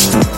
Bye.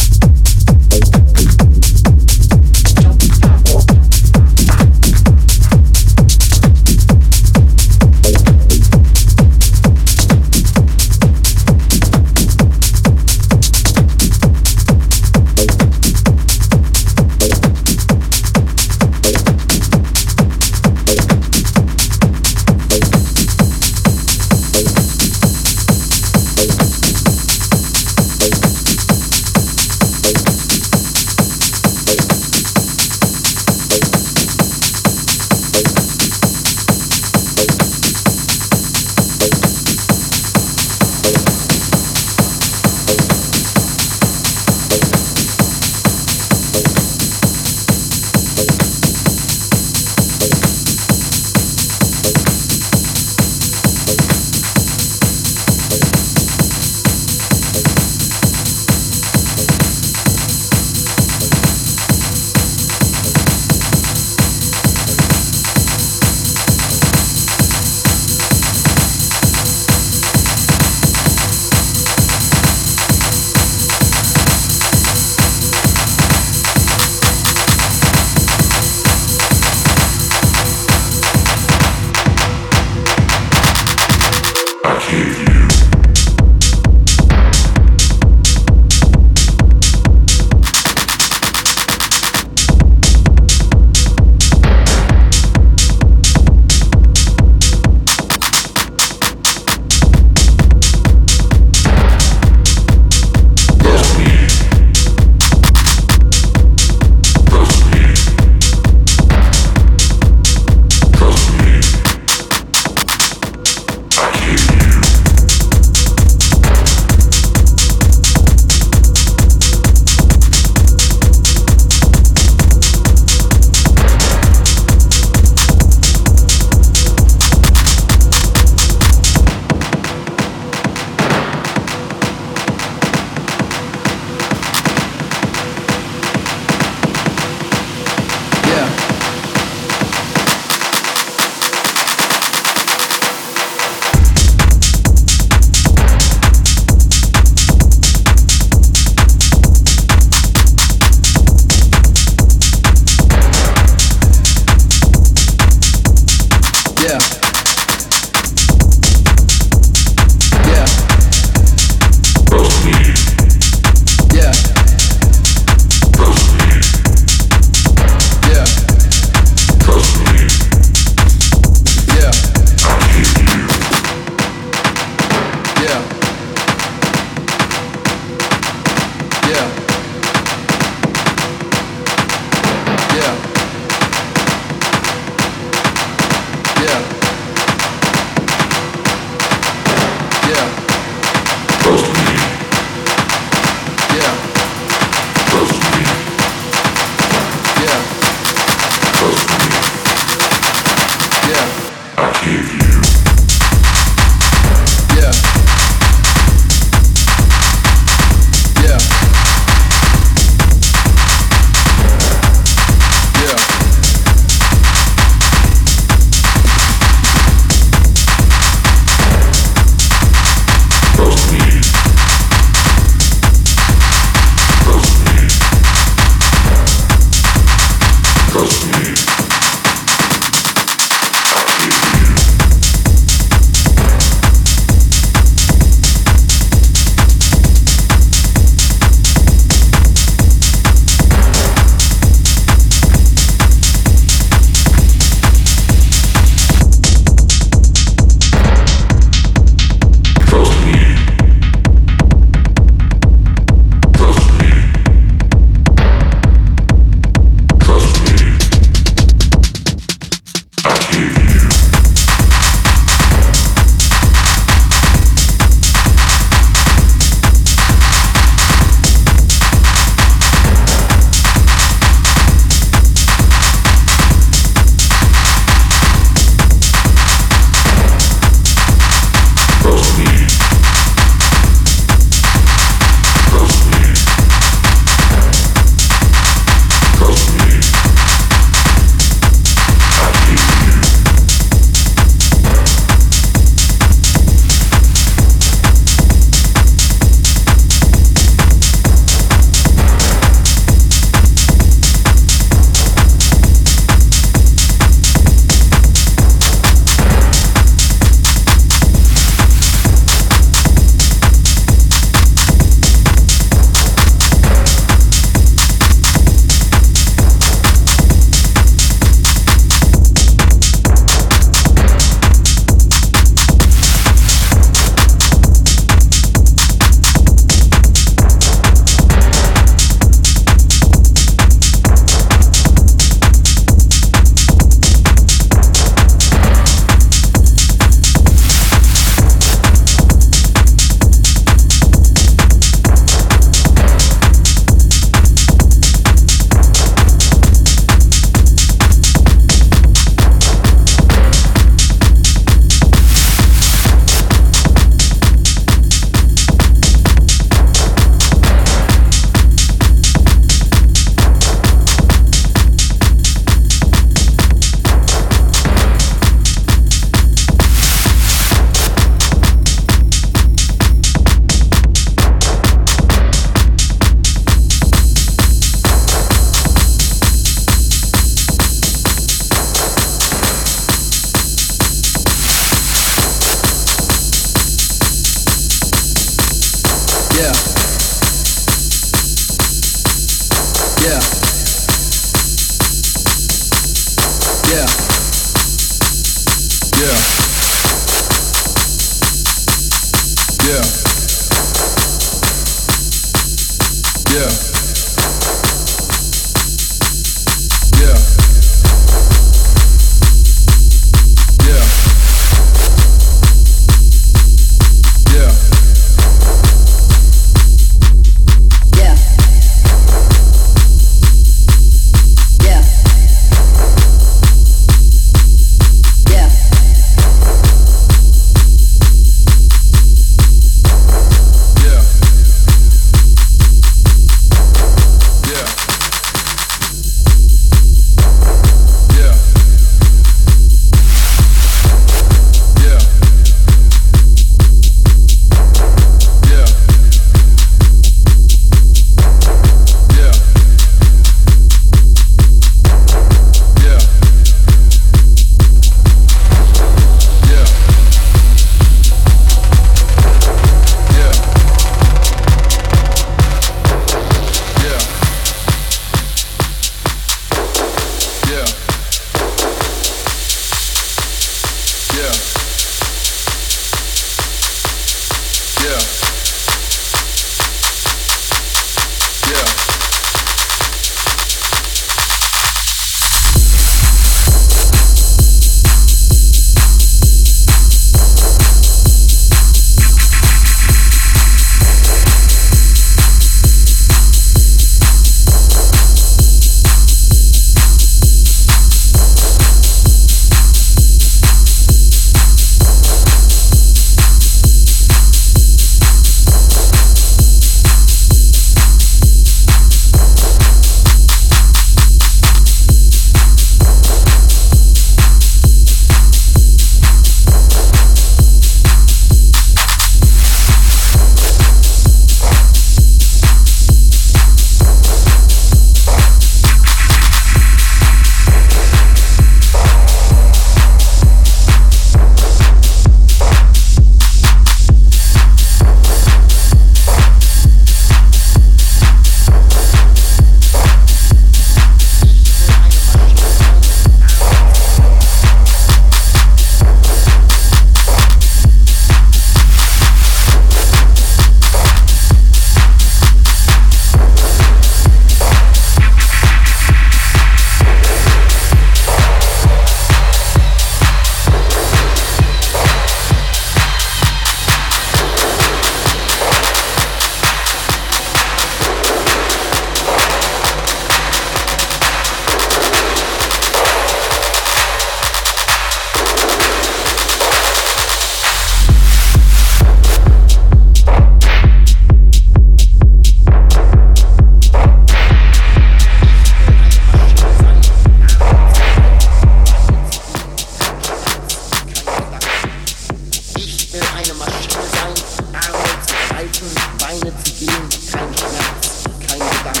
Herzen, Beine zu gehen, kein Schmerz, kein Gedanke.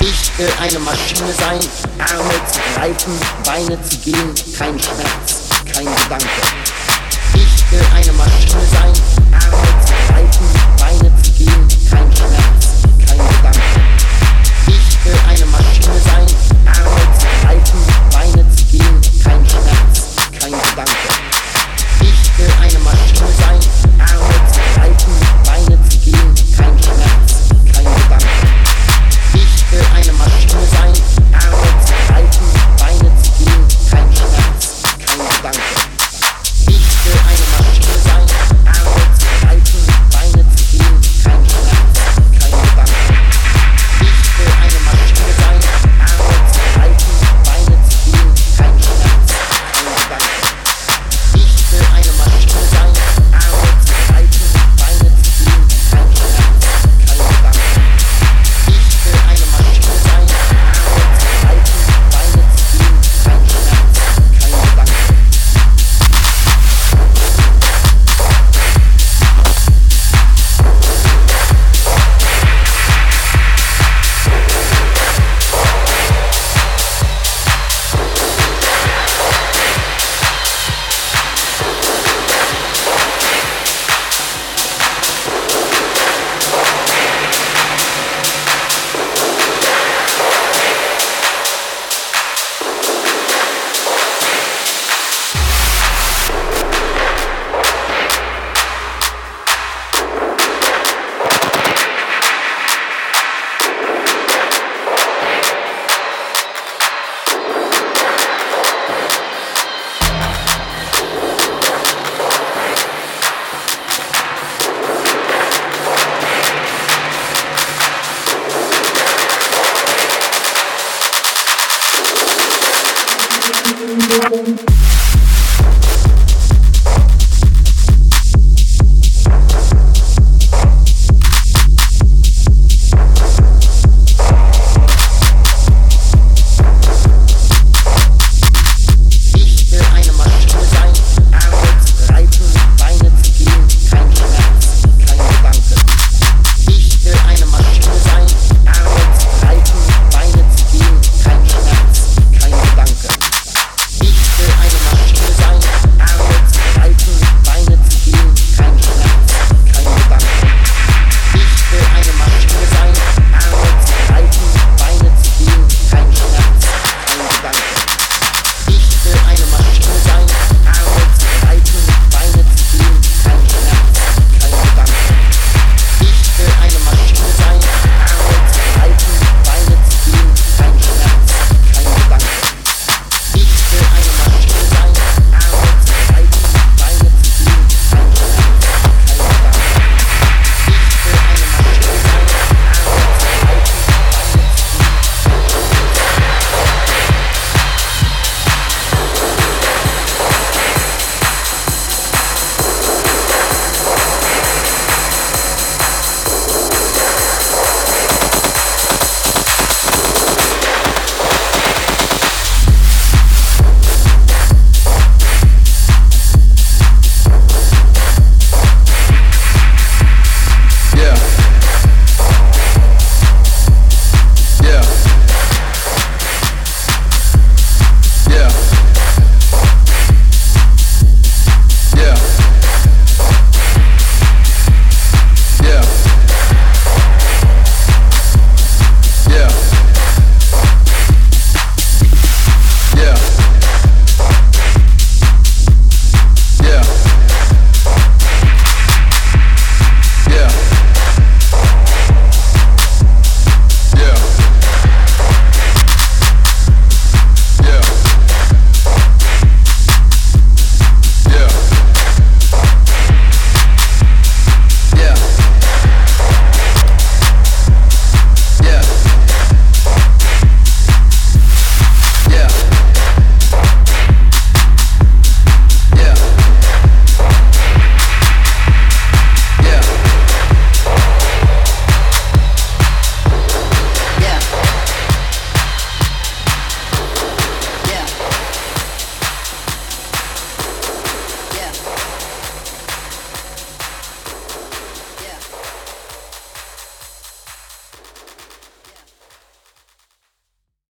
Ich will eine Maschine sein, Arme zu greifen, Beine zu gehen, kein Schmerz, kein Gedanke. Ich will eine Maschine sein, Arme zu greifen, Beine zu gehen, kein Schmerz.